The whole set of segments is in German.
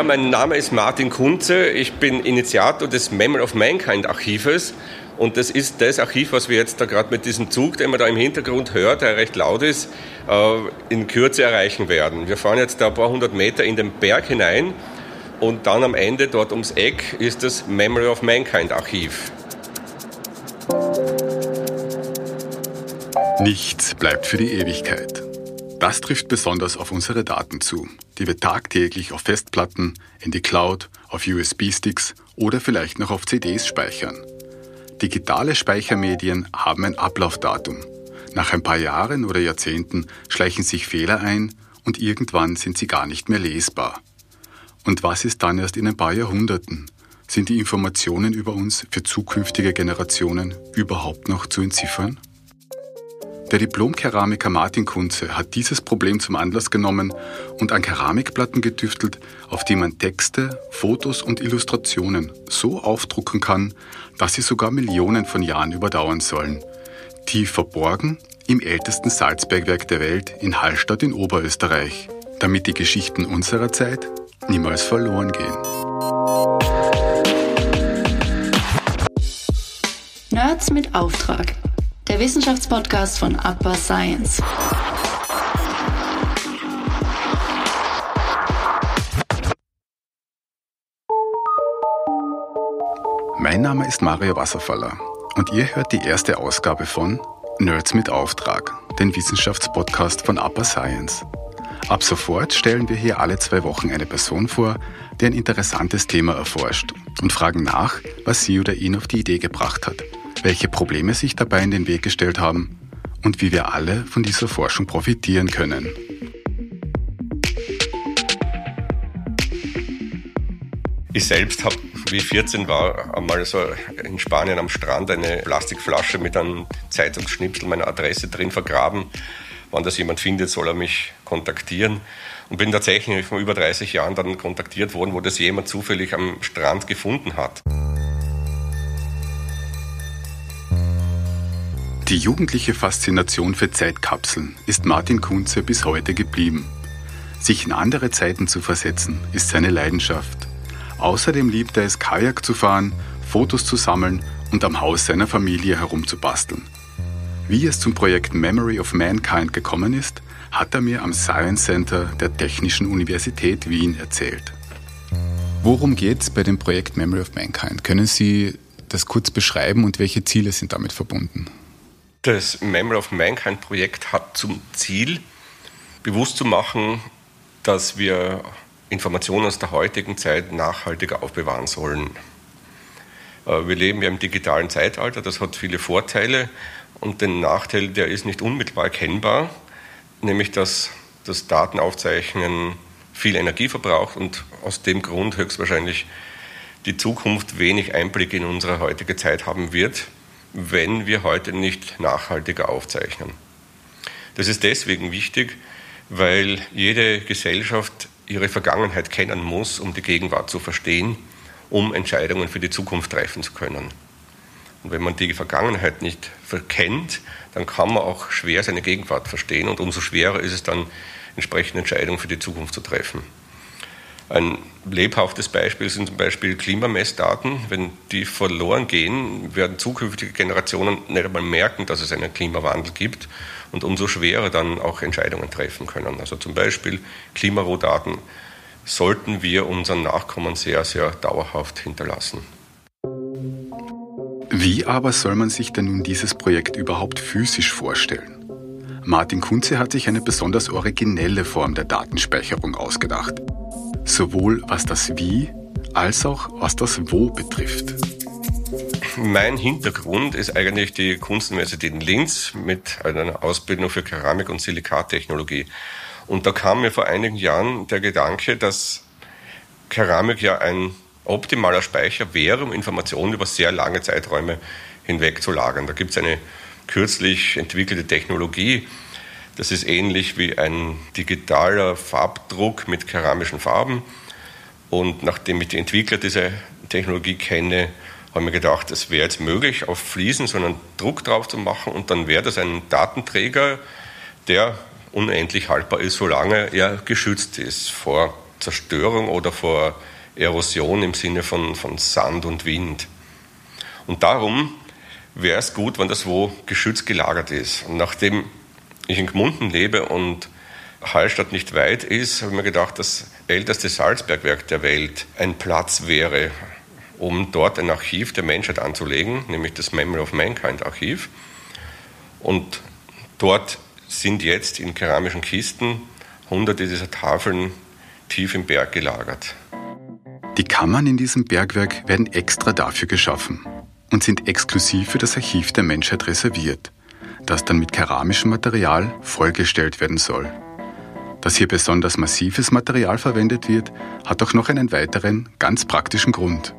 Ja, mein Name ist Martin Kunze. Ich bin Initiator des Memory of Mankind Archives. Und das ist das Archiv, was wir jetzt da gerade mit diesem Zug, den man da im Hintergrund hört, der recht laut ist, äh, in Kürze erreichen werden. Wir fahren jetzt da ein paar hundert Meter in den Berg hinein und dann am Ende dort ums Eck ist das Memory of Mankind Archiv. Nichts bleibt für die Ewigkeit. Das trifft besonders auf unsere Daten zu, die wir tagtäglich auf Festplatten, in die Cloud, auf USB-Sticks oder vielleicht noch auf CDs speichern. Digitale Speichermedien haben ein Ablaufdatum. Nach ein paar Jahren oder Jahrzehnten schleichen sich Fehler ein und irgendwann sind sie gar nicht mehr lesbar. Und was ist dann erst in ein paar Jahrhunderten? Sind die Informationen über uns für zukünftige Generationen überhaupt noch zu entziffern? Der Diplom-Keramiker Martin Kunze hat dieses Problem zum Anlass genommen und an Keramikplatten getüftelt, auf die man Texte, Fotos und Illustrationen so aufdrucken kann, dass sie sogar Millionen von Jahren überdauern sollen. Tief verborgen im ältesten Salzbergwerk der Welt in Hallstatt in Oberösterreich, damit die Geschichten unserer Zeit niemals verloren gehen. Nerds mit Auftrag der Wissenschaftspodcast von Upper Science. Mein Name ist Mario Wasserfaller und ihr hört die erste Ausgabe von Nerds mit Auftrag, den Wissenschaftspodcast von Upper Science. Ab sofort stellen wir hier alle zwei Wochen eine Person vor, die ein interessantes Thema erforscht und fragen nach, was sie oder ihn auf die Idee gebracht hat – welche Probleme sich dabei in den Weg gestellt haben und wie wir alle von dieser Forschung profitieren können. Ich selbst habe, wie ich 14 war, einmal so in Spanien am Strand eine Plastikflasche mit einem Zeitungsschnipsel meiner Adresse drin vergraben. Wenn das jemand findet, soll er mich kontaktieren. Und bin tatsächlich vor über 30 Jahren dann kontaktiert worden, wo das jemand zufällig am Strand gefunden hat. Die jugendliche Faszination für Zeitkapseln ist Martin Kunze bis heute geblieben. Sich in andere Zeiten zu versetzen, ist seine Leidenschaft. Außerdem liebt er es, Kajak zu fahren, Fotos zu sammeln und am Haus seiner Familie herumzubasteln. Wie es zum Projekt Memory of Mankind gekommen ist, hat er mir am Science Center der Technischen Universität Wien erzählt. Worum geht es bei dem Projekt Memory of Mankind? Können Sie das kurz beschreiben und welche Ziele sind damit verbunden? Das Memory of Mankind Projekt hat zum Ziel, bewusst zu machen, dass wir Informationen aus der heutigen Zeit nachhaltiger aufbewahren sollen. Äh, wir leben ja im digitalen Zeitalter, das hat viele Vorteile und den Nachteil, der ist nicht unmittelbar erkennbar, nämlich dass das Datenaufzeichnen viel Energie verbraucht und aus dem Grund höchstwahrscheinlich die Zukunft wenig Einblick in unsere heutige Zeit haben wird wenn wir heute nicht nachhaltiger aufzeichnen. Das ist deswegen wichtig, weil jede Gesellschaft ihre Vergangenheit kennen muss, um die Gegenwart zu verstehen, um Entscheidungen für die Zukunft treffen zu können. Und wenn man die Vergangenheit nicht verkennt, dann kann man auch schwer seine Gegenwart verstehen und umso schwerer ist es dann, entsprechende Entscheidungen für die Zukunft zu treffen. Ein lebhaftes Beispiel sind zum Beispiel Klimamessdaten. Wenn die verloren gehen, werden zukünftige Generationen nicht einmal merken, dass es einen Klimawandel gibt und umso schwerer dann auch Entscheidungen treffen können. Also zum Beispiel Klimarohdaten sollten wir unseren Nachkommen sehr, sehr dauerhaft hinterlassen. Wie aber soll man sich denn nun dieses Projekt überhaupt physisch vorstellen? Martin Kunze hat sich eine besonders originelle Form der Datenspeicherung ausgedacht sowohl was das Wie als auch was das Wo betrifft. Mein Hintergrund ist eigentlich die Kunstuniversität in Linz mit einer Ausbildung für Keramik- und Silikattechnologie. Und da kam mir vor einigen Jahren der Gedanke, dass Keramik ja ein optimaler Speicher wäre, um Informationen über sehr lange Zeiträume hinweg zu lagern. Da gibt es eine kürzlich entwickelte Technologie, das ist ähnlich wie ein digitaler Farbdruck mit keramischen Farben. Und nachdem ich die Entwickler dieser Technologie kenne, habe ich mir gedacht, es wäre jetzt möglich, auf Fliesen so einen Druck drauf zu machen und dann wäre das ein Datenträger, der unendlich haltbar ist, solange er geschützt ist vor Zerstörung oder vor Erosion im Sinne von, von Sand und Wind. Und darum wäre es gut, wenn das wo geschützt gelagert ist. Und nachdem ich in Gmunden lebe und Hallstatt nicht weit ist, habe ich mir gedacht, das älteste Salzbergwerk der Welt ein Platz wäre, um dort ein Archiv der Menschheit anzulegen, nämlich das Memory of Mankind Archiv. Und dort sind jetzt in keramischen Kisten hunderte dieser Tafeln tief im Berg gelagert. Die Kammern in diesem Bergwerk werden extra dafür geschaffen und sind exklusiv für das Archiv der Menschheit reserviert, das dann mit keramischem Material vollgestellt werden soll. Dass hier besonders massives Material verwendet wird, hat auch noch einen weiteren, ganz praktischen Grund.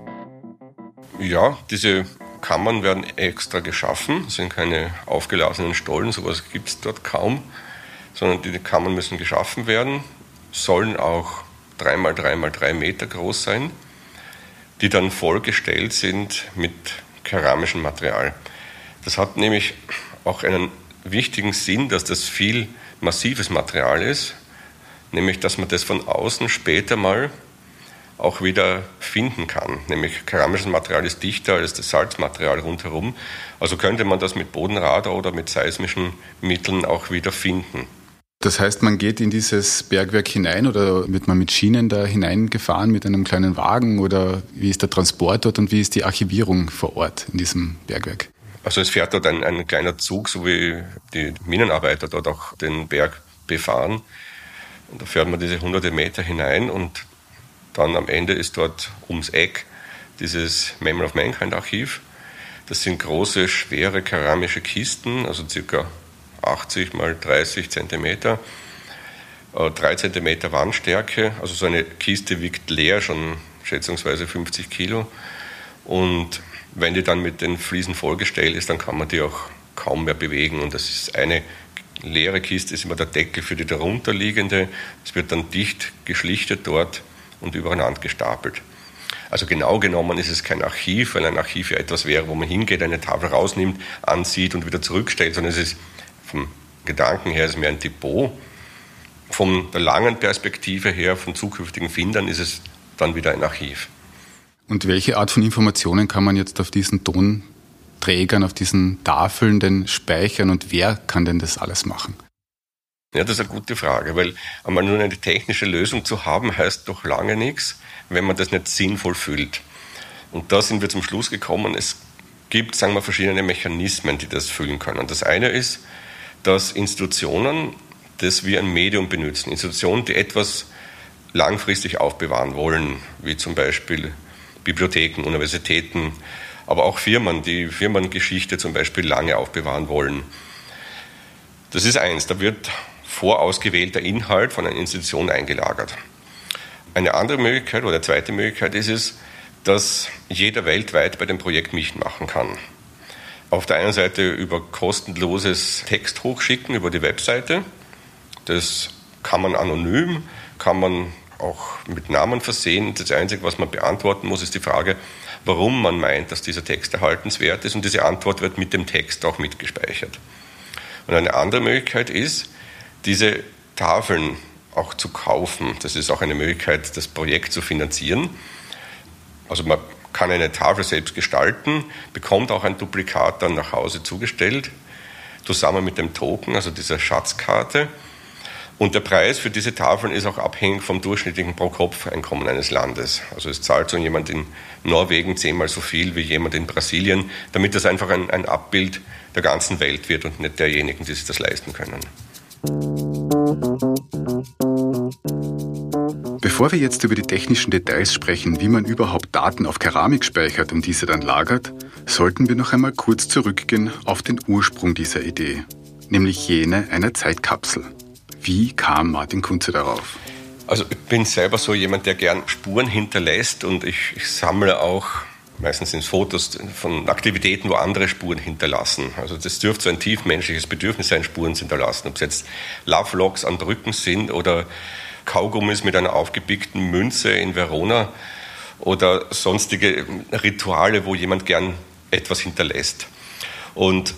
Ja, diese Kammern werden extra geschaffen, das sind keine aufgelassenen Stollen, sowas gibt es dort kaum, sondern die Kammern müssen geschaffen werden, sollen auch 3x3x3 Meter groß sein, die dann vollgestellt sind mit keramischem Material. Das hat nämlich auch einen wichtigen Sinn, dass das viel massives Material ist, nämlich dass man das von außen später mal auch wieder finden kann. Nämlich keramisches Material ist dichter als das Salzmaterial rundherum. Also könnte man das mit Bodenradar oder mit seismischen Mitteln auch wieder finden. Das heißt, man geht in dieses Bergwerk hinein oder wird man mit Schienen da hineingefahren mit einem kleinen Wagen oder wie ist der Transport dort und wie ist die Archivierung vor Ort in diesem Bergwerk? Also es fährt dort ein, ein kleiner Zug, so wie die Minenarbeiter dort auch den Berg befahren. Und da fährt man diese hunderte Meter hinein und dann am Ende ist dort ums Eck dieses Memory of Mankind Archiv. Das sind große, schwere keramische Kisten, also circa 80 mal 30 Zentimeter, 3 äh, Zentimeter Wandstärke. Also so eine Kiste wiegt leer schon schätzungsweise 50 Kilo. Und wenn die dann mit den Fliesen vollgestellt ist, dann kann man die auch kaum mehr bewegen. Und das ist eine leere Kiste, ist immer der Deckel für die darunterliegende. Es wird dann dicht geschlichtet dort und übereinander gestapelt. Also genau genommen ist es kein Archiv, weil ein Archiv ja etwas wäre, wo man hingeht, eine Tafel rausnimmt, ansieht und wieder zurückstellt, sondern es ist vom Gedanken her ist mehr ein Depot. Von der langen Perspektive her, von zukünftigen Findern, ist es dann wieder ein Archiv. Und welche Art von Informationen kann man jetzt auf diesen Tonträgern, auf diesen Tafeln denn speichern und wer kann denn das alles machen? Ja, das ist eine gute Frage, weil einmal nur eine technische Lösung zu haben, heißt doch lange nichts, wenn man das nicht sinnvoll füllt. Und da sind wir zum Schluss gekommen, es gibt, sagen wir, verschiedene Mechanismen, die das füllen können. Das eine ist, dass Institutionen das wie ein Medium benutzen. Institutionen, die etwas langfristig aufbewahren wollen, wie zum Beispiel Bibliotheken, Universitäten, aber auch Firmen, die Firmengeschichte zum Beispiel lange aufbewahren wollen. Das ist eins, da wird vorausgewählter Inhalt von einer Institution eingelagert. Eine andere Möglichkeit oder zweite Möglichkeit ist es, dass jeder weltweit bei dem Projekt mitmachen kann auf der einen Seite über kostenloses Text hochschicken über die Webseite. Das kann man anonym, kann man auch mit Namen versehen. Das Einzige, was man beantworten muss, ist die Frage, warum man meint, dass dieser Text erhaltenswert ist. Und diese Antwort wird mit dem Text auch mitgespeichert. Und eine andere Möglichkeit ist, diese Tafeln auch zu kaufen. Das ist auch eine Möglichkeit, das Projekt zu finanzieren. Also man kann eine Tafel selbst gestalten, bekommt auch ein Duplikat dann nach Hause zugestellt, zusammen mit dem Token, also dieser Schatzkarte. Und der Preis für diese Tafeln ist auch abhängig vom durchschnittlichen Pro-Kopf-Einkommen eines Landes. Also es zahlt so jemand in Norwegen zehnmal so viel wie jemand in Brasilien, damit das einfach ein, ein Abbild der ganzen Welt wird und nicht derjenigen, die sich das leisten können. Bevor wir jetzt über die technischen Details sprechen, wie man überhaupt Daten auf Keramik speichert und diese dann lagert, sollten wir noch einmal kurz zurückgehen auf den Ursprung dieser Idee, nämlich jene einer Zeitkapsel. Wie kam Martin Kunze darauf? Also ich bin selber so jemand, der gern Spuren hinterlässt und ich, ich sammle auch meistens sind Fotos von Aktivitäten, wo andere Spuren hinterlassen. Also das dürfte so ein tiefmenschliches Bedürfnis sein, Spuren zu hinterlassen. Ob es jetzt Love Logs an Brücken sind oder Kaugummis mit einer aufgepickten Münze in Verona oder sonstige Rituale, wo jemand gern etwas hinterlässt. Und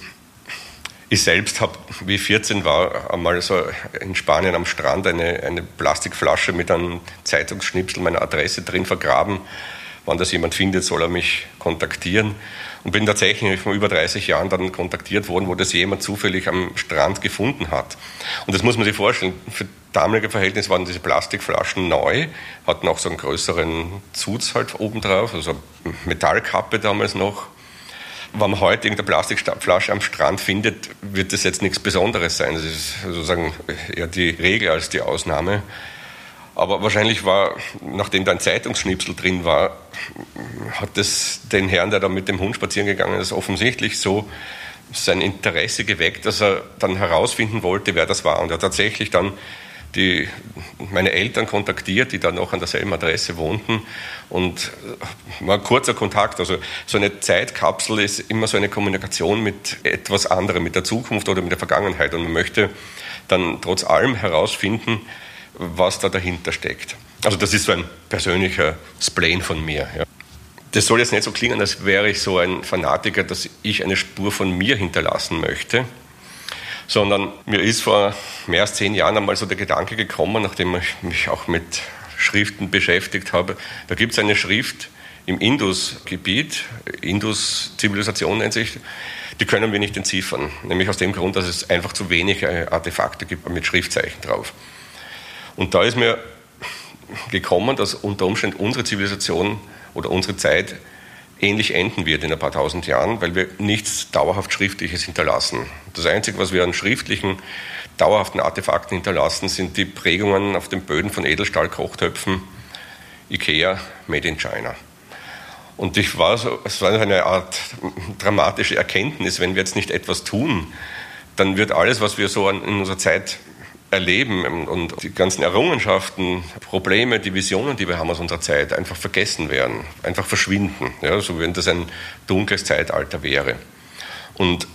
Ich selbst habe, wie ich 14 war, einmal so in Spanien am Strand eine, eine Plastikflasche mit einem Zeitungsschnipsel meiner Adresse drin vergraben. Wenn das jemand findet, soll er mich kontaktieren. Und bin tatsächlich vor über 30 Jahren dann kontaktiert worden, wo das jemand zufällig am Strand gefunden hat. Und das muss man sich vorstellen. Für damalige Verhältnisse waren diese Plastikflaschen neu, hatten auch so einen größeren Zuz halt obendrauf, also Metallkappe damals noch wenn man heute irgendeine Plastikflasche am Strand findet, wird das jetzt nichts Besonderes sein. Das ist sozusagen eher die Regel als die Ausnahme. Aber wahrscheinlich war, nachdem da ein Zeitungsschnipsel drin war, hat das den Herrn, der da mit dem Hund spazieren gegangen ist, offensichtlich so sein Interesse geweckt, dass er dann herausfinden wollte, wer das war. Und er hat tatsächlich dann die, meine Eltern kontaktiert, die dann noch an derselben Adresse wohnten. Und war ein kurzer Kontakt. Also so eine Zeitkapsel ist immer so eine Kommunikation mit etwas anderem, mit der Zukunft oder mit der Vergangenheit. Und man möchte dann trotz allem herausfinden, was da dahinter steckt. Also das ist so ein persönlicher Spleen von mir. Ja. Das soll jetzt nicht so klingen, als wäre ich so ein Fanatiker, dass ich eine Spur von mir hinterlassen möchte sondern mir ist vor mehr als zehn Jahren einmal so der Gedanke gekommen, nachdem ich mich auch mit Schriften beschäftigt habe. Da gibt es eine Schrift im Indus-Gebiet, Indus-Zivilisation nennt sich, die können wir nicht entziffern. Nämlich aus dem Grund, dass es einfach zu wenig äh, Artefakte gibt mit Schriftzeichen drauf. Und da ist mir gekommen, dass unter Umständen unsere Zivilisation oder unsere Zeit ähnlich enden wird in ein paar tausend Jahren, weil wir nichts dauerhaft Schriftliches hinterlassen. Das Einzige, was wir an schriftlichen, dauerhaften Artefakten hinterlassen, sind die Prägungen auf den Böden von Edelstahlkochtöpfen, Ikea, Made in China. Und ich war so, es war eine Art dramatische Erkenntnis, wenn wir jetzt nicht etwas tun, dann wird alles, was wir so in unserer Zeit erleben und die ganzen Errungenschaften, Probleme, die Visionen, die wir haben aus unserer Zeit, einfach vergessen werden, einfach verschwinden, ja, so wenn das ein dunkles Zeitalter wäre. Und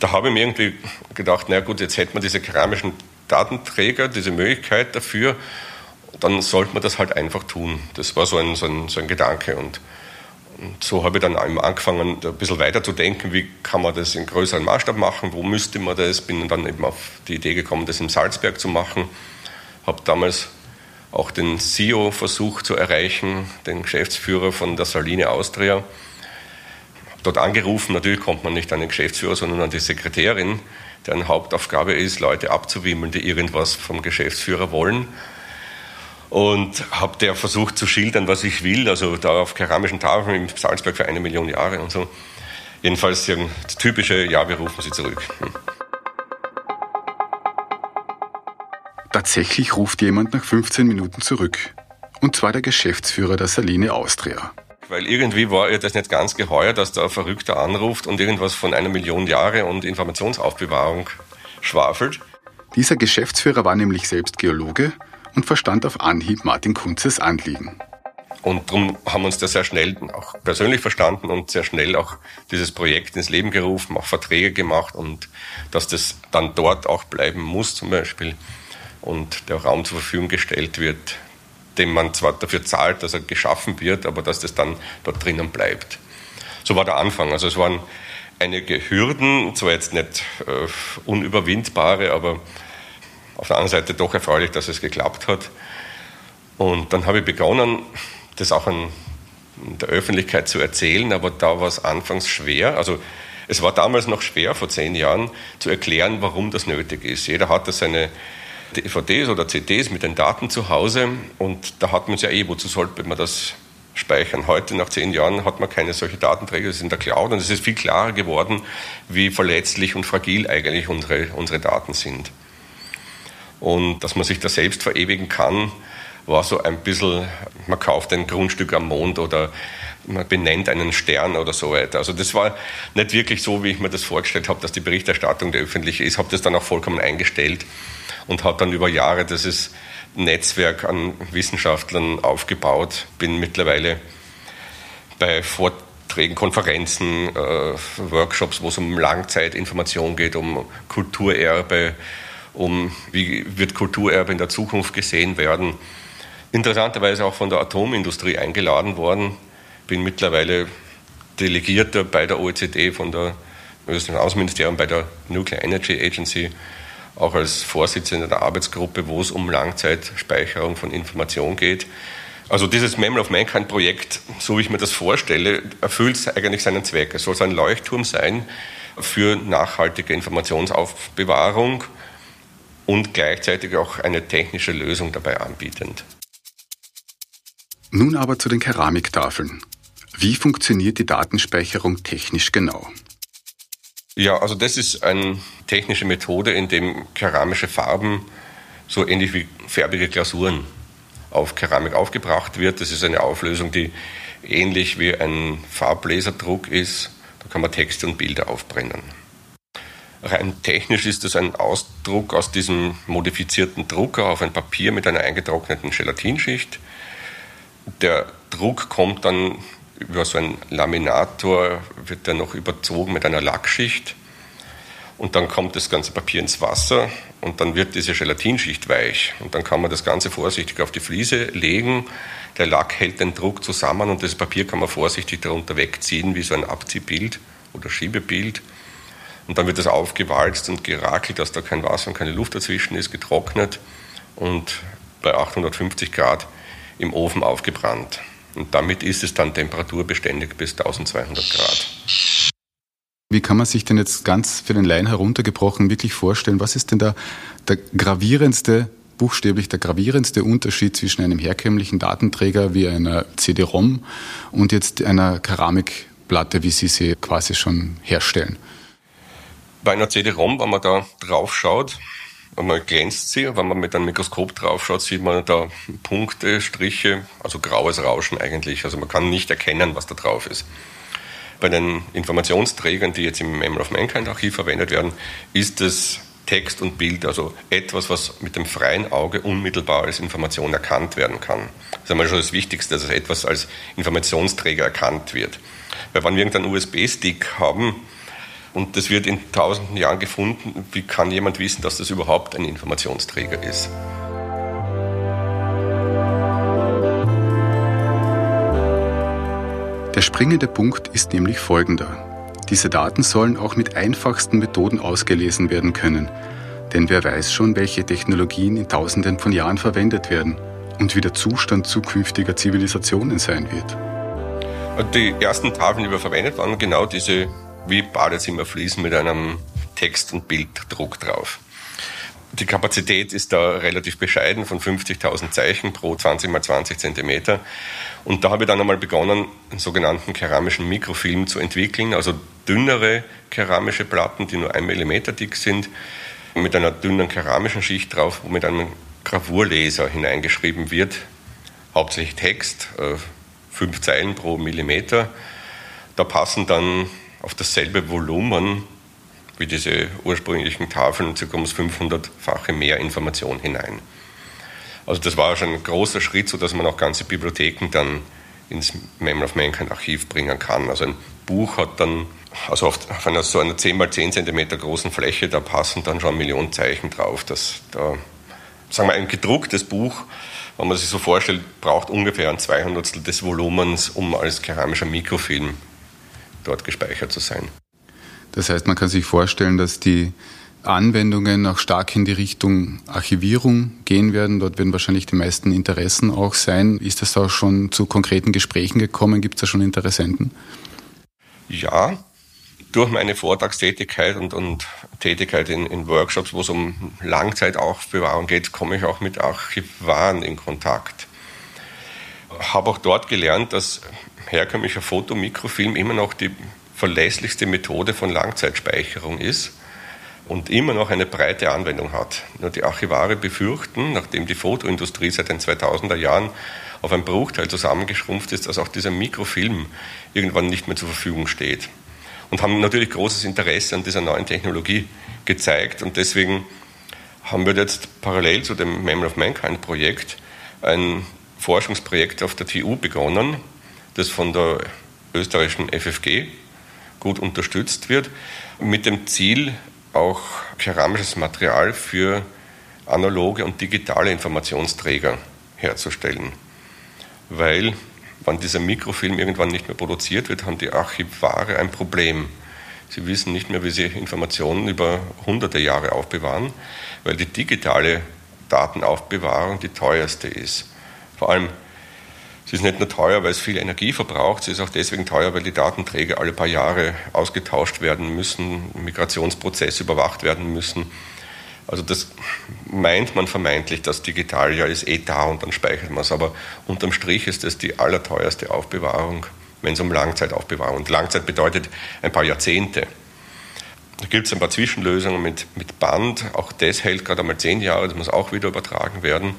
da habe ich mir irgendwie gedacht, na gut, jetzt hätte man diese keramischen Datenträger, diese Möglichkeit dafür, dann sollte man das halt einfach tun. Das war so ein, so ein, so ein Gedanke und und so habe ich dann angefangen, ein bisschen weiter zu denken, wie kann man das in größerem Maßstab machen, wo müsste man das. Bin dann eben auf die Idee gekommen, das in Salzberg zu machen. Habe damals auch den CEO versucht zu erreichen, den Geschäftsführer von der Saline Austria. Habe dort angerufen, natürlich kommt man nicht an den Geschäftsführer, sondern an die Sekretärin, deren Hauptaufgabe ist, Leute abzuwimmeln, die irgendwas vom Geschäftsführer wollen und habe der versucht zu schildern, was ich will, also da auf keramischen Tafeln in Salzburg für eine Million Jahre und so. Jedenfalls das typische, ja, wir rufen sie zurück. Hm. Tatsächlich ruft jemand nach 15 Minuten zurück. Und zwar der Geschäftsführer der Saline Austria. Weil irgendwie war ihr das nicht ganz geheuer, dass da ein Verrückter anruft und irgendwas von einer Million Jahre und Informationsaufbewahrung schwafelt. Dieser Geschäftsführer war nämlich selbst Geologe und verstand auf Anhieb Martin Kunzes Anliegen. Und darum haben wir uns da sehr schnell auch persönlich verstanden und sehr schnell auch dieses Projekt ins Leben gerufen, auch Verträge gemacht und dass das dann dort auch bleiben muss zum Beispiel und der Raum zur Verfügung gestellt wird, dem man zwar dafür zahlt, dass er geschaffen wird, aber dass das dann dort drinnen bleibt. So war der Anfang. Also es waren einige Hürden, zwar jetzt nicht äh, unüberwindbare, aber auf der anderen Seite doch erfreulich, dass es geklappt hat. Und dann habe ich begonnen, das auch in der Öffentlichkeit zu erzählen, aber da war es anfangs schwer. Also es war damals noch schwer, vor zehn Jahren, zu erklären, warum das nötig ist. Jeder hatte seine DVDs oder CDs mit den Daten zu Hause und da hat man es ja eh, wozu sollte man das speichern. Heute, nach zehn Jahren, hat man keine solche Datenträger, das ist in der Cloud und es ist viel klarer geworden, wie verletzlich und fragil eigentlich unsere, unsere Daten sind. Und dass man sich da selbst verewigen kann, war so ein bisschen, man kauft ein Grundstück am Mond oder man benennt einen Stern oder so weiter. Also das war nicht wirklich so, wie ich mir das vorgestellt habe, dass die Berichterstattung der öffentliche ist. Habe das dann auch vollkommen eingestellt und habe dann über Jahre dieses Netzwerk an Wissenschaftlern aufgebaut. Bin mittlerweile bei Vorträgen, Konferenzen, äh, Workshops, wo es um Langzeitinformation geht, um Kulturerbe, um wie wird Kulturerbe in der Zukunft gesehen werden. Interessanterweise auch von der Atomindustrie eingeladen worden. Bin mittlerweile Delegierter bei der OECD von der österreichischen Außenministerium bei der Nuclear Energy Agency auch als Vorsitzender der Arbeitsgruppe, wo es um Langzeitspeicherung von Information geht. Also dieses Memory of Mankind Projekt, so wie ich mir das vorstelle, erfüllt eigentlich seinen Zweck. Es soll so ein Leuchtturm sein für nachhaltige Informationsaufbewahrung und gleichzeitig auch eine technische Lösung dabei anbietend. Nun aber zu den Keramiktafeln. Wie funktioniert die Datenspeicherung technisch genau? Ja, also das ist eine technische Methode, in dem keramische Farben so ähnlich wie färbige Glasuren auf Keramik aufgebracht wird. Das ist eine Auflösung, die ähnlich wie ein Farblaserdruck ist. Da kann man Texte und Bilder aufbrennen. Rein technisch ist das ein Ausdruck aus diesem modifizierten Drucker auf ein Papier mit einer eingetrockneten Gelatinschicht. Der Druck kommt dann über so einen Laminator wird der noch überzogen mit einer Lackschicht und dann kommt das ganze Papier ins Wasser und dann wird diese Gelatinschicht weich und dann kann man das Ganze vorsichtig auf die Fliese legen. Der Lack hält den Druck zusammen und das Papier kann man vorsichtig darunter wegziehen, wie so ein Abziehbild oder Schiebebild. Und dann wird das aufgewalzt und gerakelt, dass da kein Wasser und keine Luft dazwischen ist, getrocknet und bei 850 Grad im Ofen aufgebrannt. Und damit ist es dann temperaturbeständig bis 1200 Grad. Wie kann man sich denn jetzt ganz für den Laien heruntergebrochen wirklich vorstellen, was ist denn da der gravierendste, buchstäblich der gravierendste Unterschied zwischen einem herkömmlichen Datenträger wie einer CD-ROM und jetzt einer Keramikplatte, wie Sie sie quasi schon herstellen? Bei einer CD-ROM, wenn man da drauf schaut, wenn man glänzt sie, wenn man mit einem Mikroskop drauf schaut, sieht man da Punkte, Striche, also graues Rauschen eigentlich. Also man kann nicht erkennen, was da drauf ist. Bei den Informationsträgern, die jetzt im Memory of Mankind Archiv verwendet werden, ist es Text und Bild, also etwas, was mit dem freien Auge unmittelbar als Information erkannt werden kann. Das ist einmal schon das Wichtigste, dass etwas als Informationsträger erkannt wird. Weil wenn wir irgendeinen USB-Stick haben, und das wird in tausenden Jahren gefunden. Wie kann jemand wissen, dass das überhaupt ein Informationsträger ist? Der springende Punkt ist nämlich folgender. Diese Daten sollen auch mit einfachsten Methoden ausgelesen werden können. Denn wer weiß schon, welche Technologien in Tausenden von Jahren verwendet werden und wie der Zustand zukünftiger Zivilisationen sein wird. Die ersten Tafeln, die wir verwendet waren, genau diese wie Badezimmerfliesen mit einem Text- und Bilddruck drauf. Die Kapazität ist da relativ bescheiden von 50.000 Zeichen pro 20 mal 20 Zentimeter. Und da habe ich dann einmal begonnen, einen sogenannten keramischen Mikrofilm zu entwickeln, also dünnere keramische Platten, die nur ein Millimeter dick sind, mit einer dünnen keramischen Schicht drauf, wo mit einem Gravurleser hineingeschrieben wird, hauptsächlich Text, äh, fünf Zeilen pro Millimeter. Da passen dann auf dasselbe Volumen wie diese ursprünglichen Tafeln, ca. ums 500-fache mehr Information hinein. Also das war schon ein großer Schritt, sodass man auch ganze Bibliotheken dann ins Memory of Mankind Archiv bringen kann. Also ein Buch hat dann, also auf, auf einer so einer 10 mal 10 cm großen Fläche, da passen dann schon Millionen Zeichen drauf. Das, da, sagen wir, ein gedrucktes Buch, wenn man sich so vorstellt, braucht ungefähr ein Zweihundertstel des Volumens, um als keramischer Mikrofilm dort gespeichert zu sein. Das heißt, man kann sich vorstellen, dass die Anwendungen auch stark in die Richtung Archivierung gehen werden. Dort werden wahrscheinlich die meisten Interessen auch sein. Ist es auch schon zu konkreten Gesprächen gekommen? Gibt es da schon Interessenten? Ja, durch meine Vortragstätigkeit und, und Tätigkeit in, in, Workshops, wo es um Langzeitaufbewahrung geht, komme ich auch mit Archivaren in Kontakt. Habe auch dort gelernt, dass herkömmlicher Fotomikrofilm immer noch die verlässlichste Methode von Langzeitspeicherung ist und immer noch eine breite Anwendung hat. Nur die Archivare befürchten, nachdem die Fotoindustrie seit den 2000er Jahren auf einen Bruchteil zusammengeschrumpft ist, dass auch dieser Mikrofilm irgendwann nicht mehr zur Verfügung steht. Und haben natürlich großes Interesse an dieser neuen Technologie gezeigt. Und deswegen haben wir jetzt parallel zu dem Memory of Mankind Projekt ein Forschungsprojekt auf der TU begonnen, das von der österreichischen FFG gut unterstützt wird, mit dem Ziel, auch keramisches Material für analoge und digitale Informationsträger herzustellen. Weil, wenn dieser Mikrofilm irgendwann nicht mehr produziert wird, haben die Archivare ein Problem. Sie wissen nicht mehr, wie Sie Informationen über hunderte Jahre aufbewahren, weil die digitale Datenaufbewahrung die teuerste ist. Vor allem, sie ist nicht nur teuer, weil es viel Energie verbraucht, sie ist auch deswegen teuer, weil die Datenträger alle paar Jahre ausgetauscht werden müssen, Migrationsprozesse überwacht werden müssen. Also das meint man vermeintlich, das digital ja ist eh da und dann speichert man es, aber unterm Strich ist das die allerteuerste Aufbewahrung, wenn es um Langzeitaufbewahrung und Langzeit bedeutet ein paar Jahrzehnte. Da gibt es ein paar Zwischenlösungen mit, mit Band, auch das hält gerade einmal zehn Jahre, das muss auch wieder übertragen werden.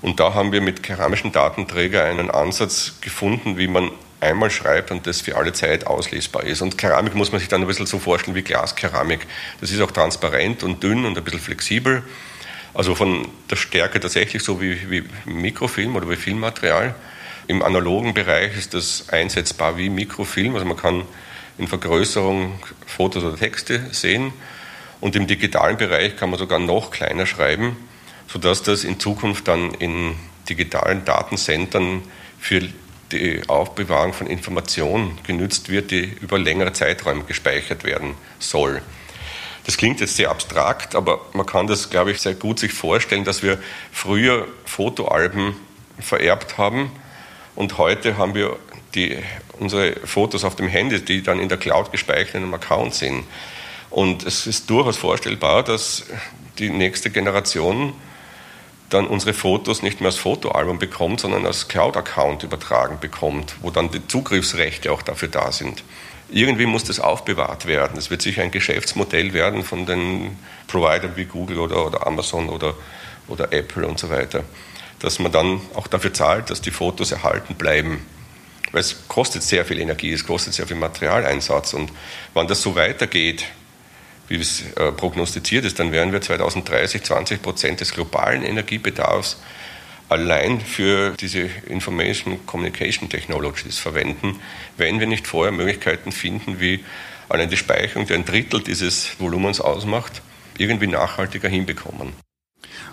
Und da haben wir mit keramischen Datenträgern einen Ansatz gefunden, wie man einmal schreibt und das für alle Zeit auslesbar ist. Und Keramik muss man sich dann ein bisschen so vorstellen wie Glaskeramik. Das ist auch transparent und dünn und ein bisschen flexibel. Also von der Stärke tatsächlich so wie, wie Mikrofilm oder wie Filmmaterial. Im analogen Bereich ist das einsetzbar wie Mikrofilm. Also man kann in Vergrößerung Fotos oder Texte sehen. Und im digitalen Bereich kann man sogar noch kleiner schreiben, sodass das in Zukunft dann in digitalen Datencentern für die Aufbewahrung von Informationen genützt wird, die über längere Zeiträume gespeichert werden soll. Das klingt jetzt sehr abstrakt, aber man kann das, glaube ich, sehr gut sich vorstellen, dass wir früher Fotoalben vererbt haben und heute haben wir die, unsere Fotos auf dem Handy, die dann in der Cloud gespeichert einem Account sind. Und es ist durchaus vorstellbar, dass die nächste Generation dann unsere Fotos nicht mehr als Fotoalbum bekommt, sondern als Cloud-Account übertragen bekommt, wo dann die Zugriffsrechte auch dafür da sind. Irgendwie muss das aufbewahrt werden. Es wird sicher ein Geschäftsmodell werden von den Providern wie Google oder, oder Amazon oder, oder Apple und so weiter, dass man dann auch dafür zahlt, dass die Fotos erhalten bleiben. Weil es kostet sehr viel Energie, es kostet sehr viel Materialeinsatz. Und wenn das so weitergeht, wie es äh, prognostiziert ist, dann werden wir 2030 20 Prozent des globalen Energiebedarfs allein für diese Information Communication Technologies verwenden, wenn wir nicht vorher Möglichkeiten finden, wie allein die Speicherung, die ein Drittel dieses Volumens ausmacht, irgendwie nachhaltiger hinbekommen.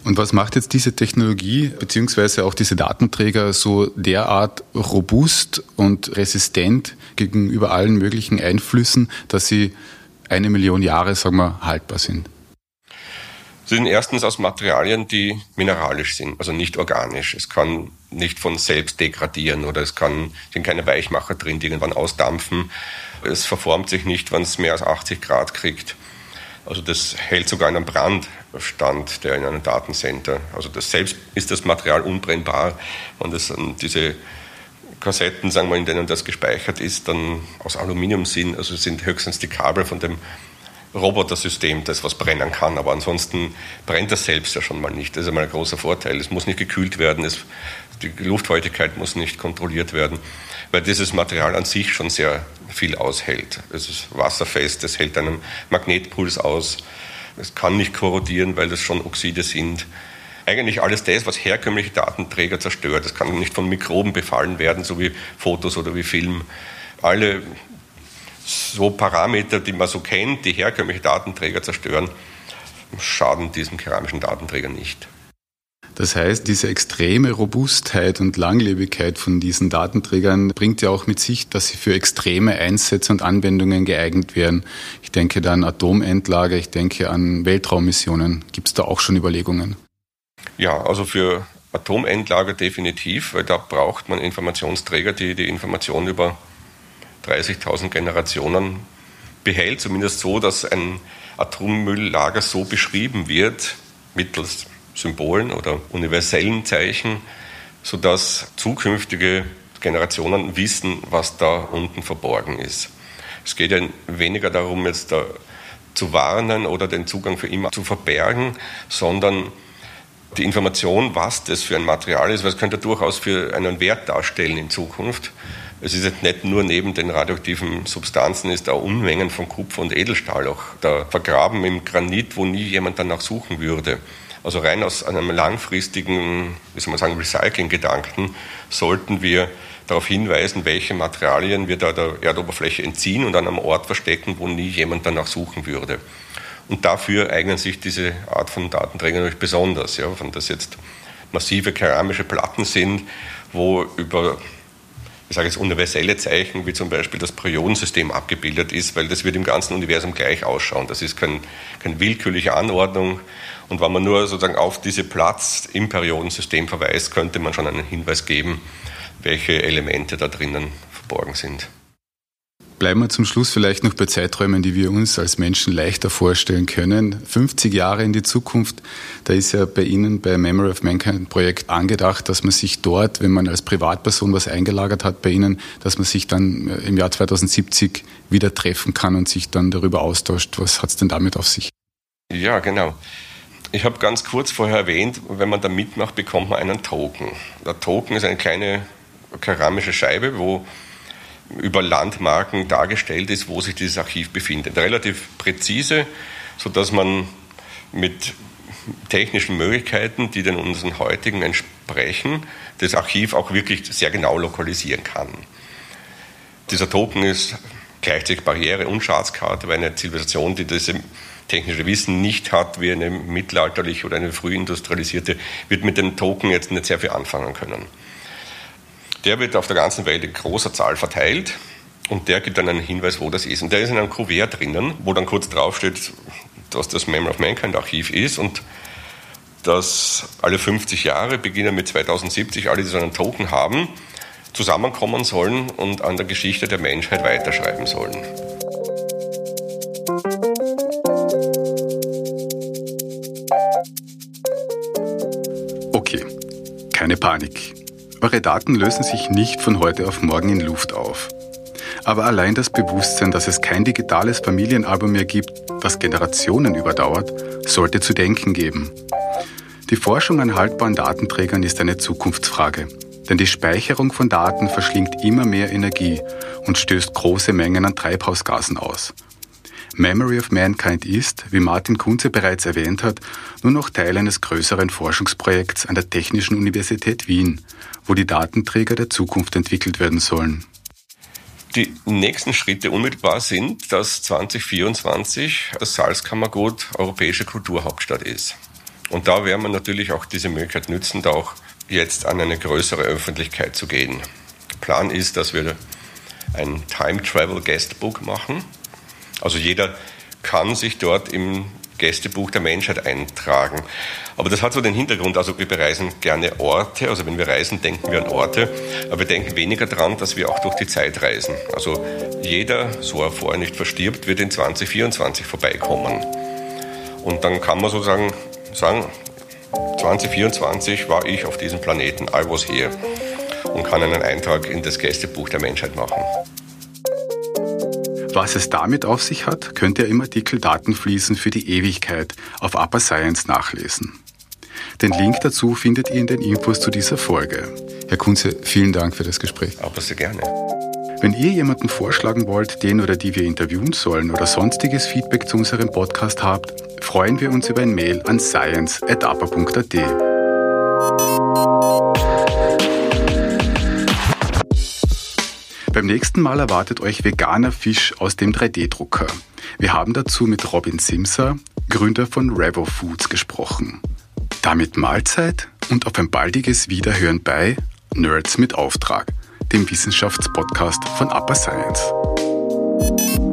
Und was macht jetzt diese Technologie beziehungsweise auch diese Datenträger so derart robust und resistent gegenüber allen möglichen Einflüssen, dass sie eine Million Jahre, sagen wir, haltbar sind? Sie sind erstens aus Materialien, die mineralisch sind, also nicht organisch. Es kann nicht von selbst degradieren oder es kann, sind keine Weichmacher drin, die irgendwann ausdampfen. Es verformt sich nicht, wenn es mehr als 80 Grad kriegt. Also das hält sogar einen Brandstand, der in einem Datencenter. Also das selbst ist das Material unbrennbar. Und das, diese Kassetten, sagen wir, in denen das gespeichert ist, dann aus Aluminium sind, also sind höchstens die Kabel von dem Robotersystem, das was brennen kann, aber ansonsten brennt das selbst ja schon mal nicht. Das ist einmal ein großer Vorteil. Es muss nicht gekühlt werden, es, die Luftfeuchtigkeit muss nicht kontrolliert werden, weil dieses Material an sich schon sehr viel aushält. Es ist wasserfest, es hält einen Magnetpuls aus, es kann nicht korrodieren, weil das schon Oxide sind eigentlich alles das, was herkömmliche Datenträger zerstört. Das kann nicht von Mikroben befallen werden, so wie Fotos oder wie Film. Alle so Parameter, die man so kennt, die herkömmliche Datenträger zerstören, schaden diesem keramischen Datenträger nicht. Das heißt, diese extreme Robustheit und Langlebigkeit von diesen Datenträgern bringt ja auch mit sich, dass sie für extreme Einsätze und Anwendungen geeignet werden. Ich denke da an Atomendlager, ich denke an Weltraummissionen. Gibt es da auch schon Überlegungen? Ja, also für Atomendlager definitiv, weil da braucht man Informationsträger, die die Information über 30.000 Generationen behält, zumindest so, dass ein Atommülllager so beschrieben wird, mittels Symbolen oder universellen Zeichen, sodass zukünftige Generationen wissen, was da unten verborgen ist. Es geht ja weniger darum, jetzt da zu warnen oder den Zugang für immer zu verbergen, sondern die Information, was das für ein Material ist, weil es könnte durchaus für einen Wert darstellen in Zukunft. Es ist jetzt nicht nur neben den radioaktiven Substanzen, ist auch Unmengen von Kupfer und Edelstahl auch da vergraben im Granit, wo nie jemand danach suchen würde. Also rein aus einem langfristigen, wie soll man sagen, Recycling-Gedanken sollten wir darauf hinweisen, welche Materialien wir da der Erdoberfläche entziehen und an einem Ort verstecken, wo nie jemand danach suchen würde. Und dafür eignen sich diese Art von Datenträgern natürlich besonders. Ja, wenn das jetzt massive keramische Platten sind, wo über ich sage jetzt universelle Zeichen, wie zum Beispiel das Periodensystem abgebildet ist, weil das wird im ganzen Universum gleich ausschauen. Das ist kein, keine willkürliche Anordnung. Und wenn man nur sozusagen auf diese Platz im Periodensystem verweist, könnte man schon einen Hinweis geben, welche Elemente da drinnen verborgen sind. Bleiben wir zum Schluss vielleicht noch bei Zeiträumen, die wir uns als Menschen leichter vorstellen können. 50 Jahre in die Zukunft, da ist ja bei Ihnen bei Memory of Mankind Projekt angedacht, dass man sich dort, wenn man als Privatperson was eingelagert hat bei Ihnen, dass man sich dann äh, im Jahr 2070 wieder treffen kann und sich dann darüber austauscht. Was hat es denn damit auf sich? Ja, genau. Ich habe ganz kurz vorher erwähnt, wenn man da mitmacht, bekommt man einen Token. Der Token ist eine kleine keramische Scheibe, wo über Landmarken dargestellt ist, wo sich dieses Archiv befindet. Relativ präzise, sodass man mit technischen Möglichkeiten, die den unseren heutigen entsprechen, das Archiv auch wirklich sehr genau lokalisieren kann. Dieser Token ist gleichzeitig Barriere- und Schatzkarte, weil eine Zivilisation, die das technische Wissen nicht hat, wie eine mittelalterliche oder eine frühindustrialisierte, wird mit dem Token jetzt nicht sehr viel anfangen können. Der wird auf der ganzen Welt in großer Zahl verteilt und der gibt dann einen Hinweis, wo das ist. Und der ist in einem Kuvert drinnen, wo dann kurz draufsteht, dass das Memory of Mankind Archiv ist und dass alle 50 Jahre, beginnen mit 2070, alle, die so einen Token haben, zusammenkommen sollen und an der Geschichte der Menschheit weiterschreiben sollen. Okay, keine Panik. Eure Daten lösen sich nicht von heute auf morgen in Luft auf. Aber allein das Bewusstsein, dass es kein digitales Familienalbum mehr gibt, das Generationen überdauert, sollte zu denken geben. Die Forschung an haltbaren Datenträgern ist eine Zukunftsfrage, denn die Speicherung von Daten verschlingt immer mehr Energie und stößt große Mengen an Treibhausgasen aus. Memory of Mankind ist, wie Martin Kunze bereits erwähnt hat, nur noch Teil eines größeren Forschungsprojekts an der Technischen Universität Wien, wo die Datenträger der Zukunft entwickelt werden sollen. Die nächsten Schritte unmittelbar sind, dass 2024 das Salzkammergut europäische Kulturhauptstadt ist. Und da werden wir natürlich auch diese Möglichkeit nützen, da auch jetzt an eine größere Öffentlichkeit zu gehen. Plan ist, dass wir ein Time Travel Guestbook machen, also jeder kann sich dort im Gästebuch der Menschheit eintragen. Aber das hat so den Hintergrund, also wir bereisen gerne Orte, also wenn wir reisen, denken wir an Orte, aber wir denken weniger daran, dass wir auch durch die Zeit reisen. Also jeder, so er vorher nicht verstirbt, wird in 2024 vorbeikommen. Und dann kann man sozusagen sagen, 2024 war ich auf diesem Planeten, I was here und kann einen Eintrag in das Gästebuch der Menschheit machen. Was es damit auf sich hat, könnt ihr im Artikel Datenfließen für die Ewigkeit auf Upper Science nachlesen. Den Link dazu findet ihr in den Infos zu dieser Folge. Herr Kunze, vielen Dank für das Gespräch. Aber sehr gerne. Wenn ihr jemanden vorschlagen wollt, den oder die wir interviewen sollen oder sonstiges Feedback zu unserem Podcast habt, freuen wir uns über ein Mail an science.apa.at. Beim nächsten Mal erwartet euch veganer Fisch aus dem 3D-Drucker. Wir haben dazu mit Robin Simser, Gründer von Revo Foods, gesprochen. Damit Mahlzeit und auf ein baldiges Wiederhören bei Nerds mit Auftrag, dem Wissenschaftspodcast von Upper Science.